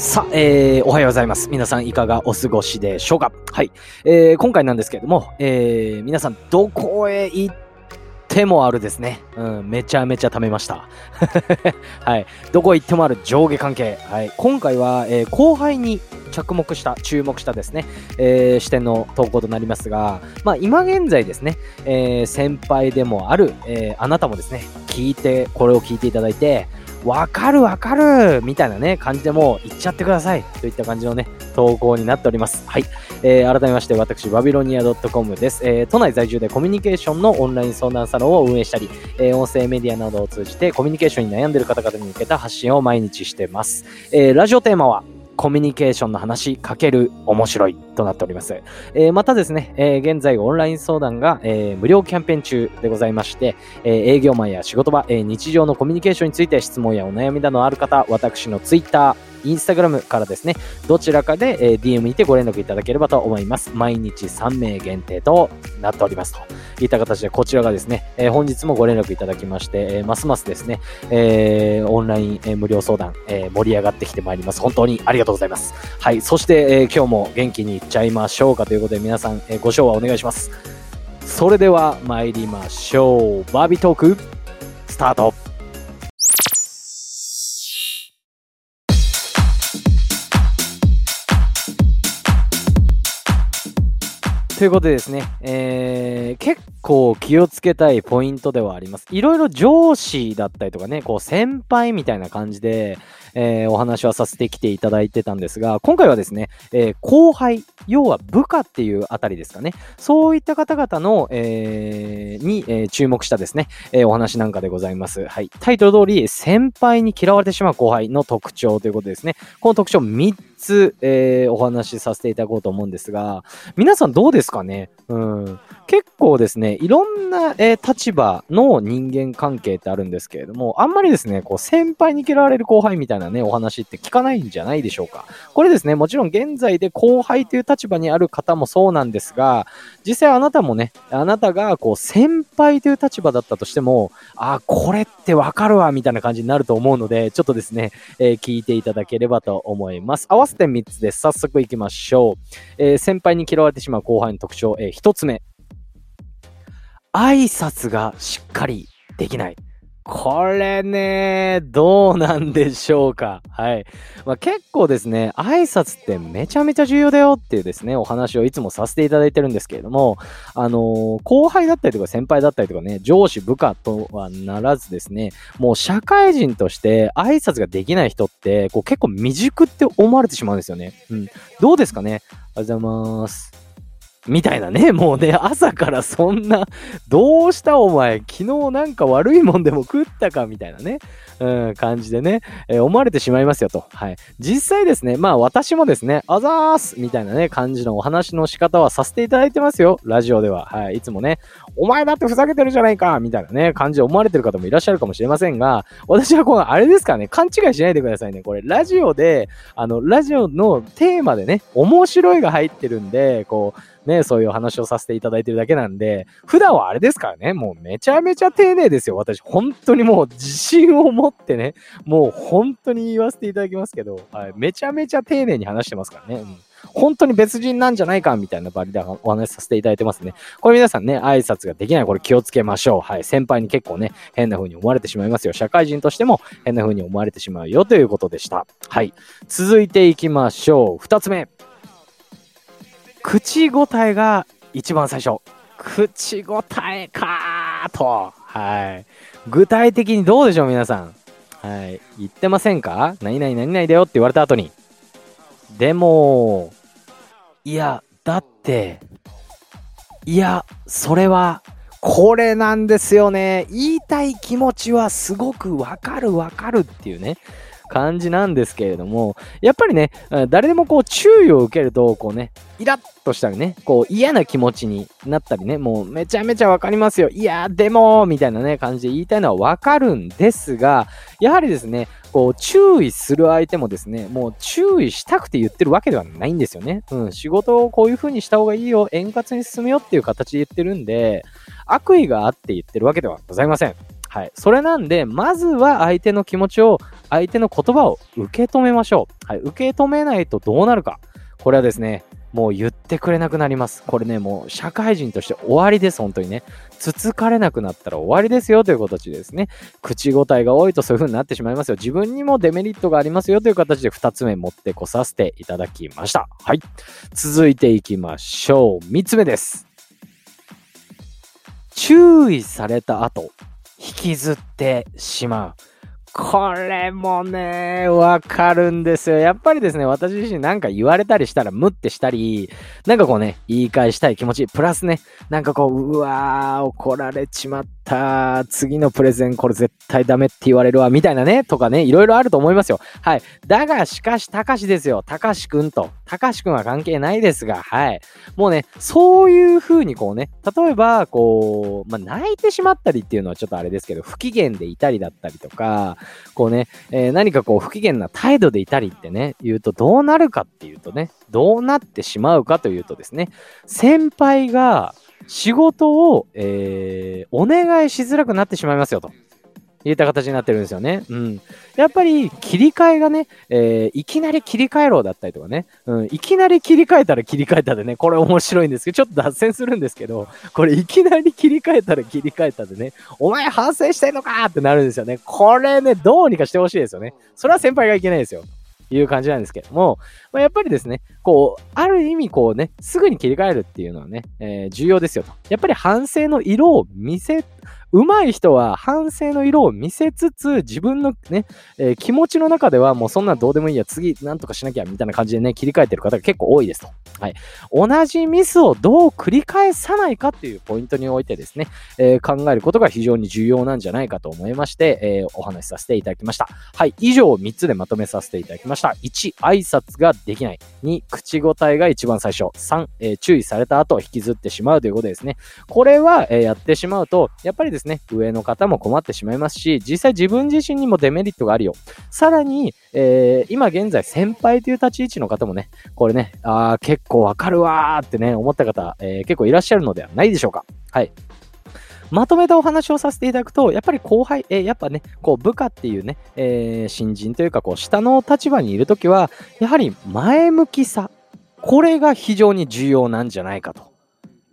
さあ、えー、おはようございます。皆さんいかがお過ごしでしょうか？はい。えー、今回なんですけれども、えー、皆さんどこへ行ってもあるですね。うん、めちゃめちゃ貯めました。はい。どこ行ってもある上下関係。はい。今回は、えー、後輩に着目した、注目したですね、えー、視点の投稿となりますが、まあ今現在ですね、えー、先輩でもある、えー、あなたもですね、聞いて、これを聞いていただいて、わかるわかるみたいなね、感じでもう言っちゃってくださいといった感じのね、投稿になっております。はい。えー、改めまして、私、バビロニア .com です。えー、都内在住でコミュニケーションのオンライン相談サロンを運営したり、えー、音声メディアなどを通じてコミュニケーションに悩んでいる方々に向けた発信を毎日してます。えー、ラジオテーマは、コミュニケーションの話かける面白いとなっております。えー、またですね、えー、現在オンライン相談が、えー、無料キャンペーン中でございまして、え営業マンや仕事場、え日常のコミュニケーションについて質問やお悩みなどある方、私のツイッター、インスタグラムからですね、どちらかで、え DM にてご連絡いただければと思います。毎日3名限定となっておりますと。いった形で、こちらがですね、えー、本日もご連絡いただきまして、えー、ますますですね、えー、オンライン、え無料相談、え盛り上がってきてまいります。本当にありがとうございます。はい。そして、え今日も元気にいっちゃいましょうかということで、皆さん、えご賞はお願いします。それでは参りましょう。バービートーク、スタートということでですね、えー、結構気をつけたいポイントではあります。いろいろ上司だったりとかね、こう先輩みたいな感じで、えー、お話はさせてきていただいてたんですが、今回はですね、えー、後輩、要は部下っていうあたりですかね、そういった方々の、えー、に、え注目したですね、えお話なんかでございます。はい。タイトル通り、先輩に嫌われてしまう後輩の特徴ということですね。この特徴3つ、えー、お話しさせていただこうと思うんですが、皆さんどうですかね？うん。結構ですね、いろんな、えー、立場の人間関係ってあるんですけれども、あんまりですね、こう、先輩に嫌われる後輩みたいなね、お話って聞かないんじゃないでしょうか。これですね、もちろん現在で後輩という立場にある方もそうなんですが、実際あなたもね、あなたがこう、先輩という立場だったとしても、あ、これってわかるわ、みたいな感じになると思うので、ちょっとですね、えー、聞いていただければと思います。合わせて3つです。早速行きましょう。えー、先輩に嫌われてしまう後輩の特徴、え、1つ目。挨拶がしっかりできない。これね、どうなんでしょうか。はい。まあ、結構ですね、挨拶ってめちゃめちゃ重要だよっていうですね、お話をいつもさせていただいてるんですけれども、あのー、後輩だったりとか先輩だったりとかね、上司部下とはならずですね、もう社会人として挨拶ができない人って、こう結構未熟って思われてしまうんですよね。うん。どうですかね？おはようございます。みたいなね、もうね、朝からそんな、どうしたお前、昨日なんか悪いもんでも食ったかみたいなね、うん、感じでね、えー、思われてしまいますよと。はい。実際ですね、まあ私もですね、あざーすみたいなね、感じのお話の仕方はさせていただいてますよ、ラジオでは。はい。いつもね、お前だってふざけてるじゃないかみたいなね、感じで思われてる方もいらっしゃるかもしれませんが、私はこの、あれですからね、勘違いしないでくださいね。これ、ラジオで、あの、ラジオのテーマでね、面白いが入ってるんで、こう、ね、そういう話をさせていただいてるだけなんで、普段はあれですからね、もうめちゃめちゃ丁寧ですよ。私、本当にもう自信を持ってね、もう本当に言わせていただきますけど、はい、めちゃめちゃ丁寧に話してますからね。うん本当に別人なんじゃないかみたいなバリでお話しさせていただいてますね。これ皆さんね、挨拶ができない、これ気をつけましょう。はい。先輩に結構ね、変な風に思われてしまいますよ。社会人としても変な風に思われてしまうよということでした。はい。続いていきましょう。二つ目。口答えが一番最初。口答えかーと。はい。具体的にどうでしょう、皆さん。はい。言ってませんか？何々何々だよって言われた後に。でも、いや、だって、いや、それは、これなんですよね。言いたい気持ちはすごくわかるわかるっていうね。感じなんですけれども、やっぱりね、誰でもこう注意を受けると、こうね、イラッとしたりね、こう嫌な気持ちになったりね、もうめちゃめちゃわかりますよ。いや、でも、みたいなね、感じで言いたいのはわかるんですが、やはりですね、こう注意する相手もですね、もう注意したくて言ってるわけではないんですよね。うん、仕事をこういう風にした方がいいよ、円滑に進むよっていう形で言ってるんで、悪意があって言ってるわけではございません。はい。それなんで、まずは相手の気持ちを相手の言葉を受け止めましょう。はい、受け止めないとどうなるか。これはですね、もう言ってくれなくなります。これね、もう社会人として終わりです、本当にね。つつかれなくなったら終わりですよという形ですね。口答えが多いとそういう風になってしまいますよ。自分にもデメリットがありますよという形で2つ目持ってこさせていただきました。はい。続いていきましょう。3つ目です。注意された後、引きずってしまう。これもね、わかるんですよ。やっぱりですね、私自身なんか言われたりしたら、ムってしたり、なんかこうね、言い返したい気持ち、プラスね、なんかこう、うわー、怒られちまった。次のプレゼンこれ絶対ダメって言われるわ、みたいなね、とかね、いろいろあると思いますよ。はい。だが、しかし、たかしですよ。たかしくんと。たかしくんは関係ないですが、はい。もうね、そういう風にこうね、例えば、こう、まあ、泣いてしまったりっていうのはちょっとあれですけど、不機嫌でいたりだったりとか、こうね、えー、何かこう不機嫌な態度でいたりってね、言うとどうなるかっていうとね、どうなってしまうかというとですね、先輩が仕事を、えー、お願いしづらくなってしまいますよと。言った形になってるんですよね。うん。やっぱり切り替えがね、えー、いきなり切り替えろだったりとかね、うん、いきなり切り替えたら切り替えたでね、これ面白いんですけど、ちょっと脱線するんですけど、これいきなり切り替えたら切り替えたでね、お前反省してんのかってなるんですよね。これね、どうにかしてほしいですよね。それは先輩がいけないですよ。いう感じなんですけども、まあ、やっぱりですね、こう、ある意味こうね、すぐに切り替えるっていうのはね、えー、重要ですよと。やっぱり反省の色を見せ上手い人は反省の色を見せつつ、自分のね、えー、気持ちの中ではもうそんなどうでもいいや、次なんとかしなきゃみたいな感じでね、切り替えてる方が結構多いですと。はい。同じミスをどう繰り返さないかっていうポイントにおいてですね、えー、考えることが非常に重要なんじゃないかと思いまして、えー、お話しさせていただきました。はい。以上3つでまとめさせていただきました。1、挨拶ができない。2、口答えが一番最初。3、え注意された後引きずってしまうということですね。これは、えやってしまうと、やっぱりですね、上の方も困ってしまいますし、実際自分自身にもデメリットがあるよ。さらに、えー、今現在先輩という立ち位置の方もね、これね、あー結構わかるわーってね、思った方、えー、結構いらっしゃるのではないでしょうか。はい。まとめたお話をさせていただくと、やっぱり後輩、え、やっぱね、こう部下っていうね、えー、新人というか、こう下の立場にいるときは、やはり前向きさ、これが非常に重要なんじゃないかと。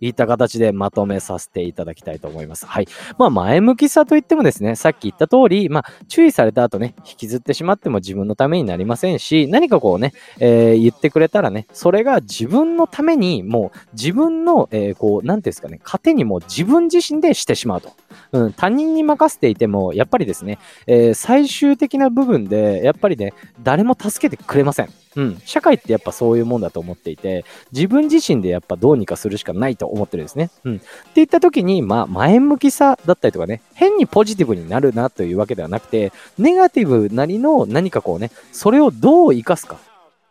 いった形でまとめさせていただきたいと思います。はい。まあ、前向きさといってもですね、さっき言った通り、まあ、注意された後ね、引きずってしまっても自分のためになりませんし、何かこうね、えー、言ってくれたらね、それが自分のために、もう自分の、えー、こう、なんていうんですかね、糧にも自分自身でしてしまうと。うん、他人に任せていても、やっぱりですね、えー、最終的な部分で、やっぱりね、誰も助けてくれません。うん、社会ってやっぱそういうもんだと思っていて、自分自身でやっぱどうにかするしかないと思ってるんですね。うん。って言った時に、まあ、前向きさだったりとかね、変にポジティブになるなというわけではなくて、ネガティブなりの何かこうね、それをどう生かすか。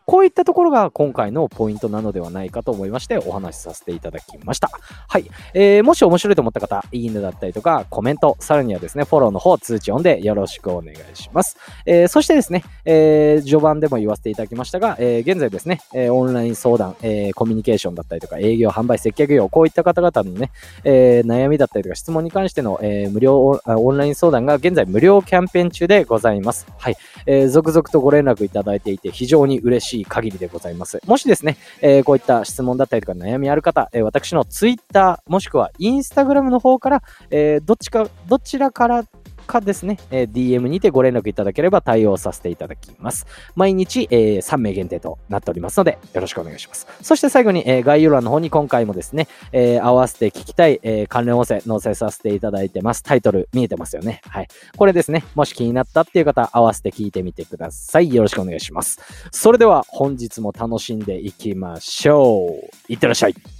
こういったところが今回のポイントなのではないかと思いましてお話しさせていただきました。はい。えー、もし面白いと思った方、いいねだったりとか、コメント、さらにはですね、フォローの方、通知音でよろしくお願いします。えー、そしてですね、えー、序盤でも言わせていただきましたが、えー、現在ですね、えー、オンライン相談、えー、コミュニケーションだったりとか、営業、販売、接客業、こういった方々のね、えー、悩みだったりとか質問に関しての、えー、無料オンライン相談が現在無料キャンペーン中でございます。はい。えー、続々とご連絡いただいていて非常に嬉しい限りでございます。もしですね、えー、こういった質問だったりとか悩みある方、えー、私の Twitter もしくは Instagram の方から、えー、どっちか、どちらからかですね、えー、DM にてご連絡いただければ対応させていただきます。毎日、えー、3名限定となっておりますので、よろしくお願いします。そして最後に、えー、概要欄の方に今回もですね、えー、合わせて聞きたい、えー、関連音声載せさせていただいてます。タイトル見えてますよね。はい。これですね、もし気になったっていう方、合わせて聞いてみてください。よろしくお願いします。それでは本日も楽しんでいきましょう。いってらっしゃい。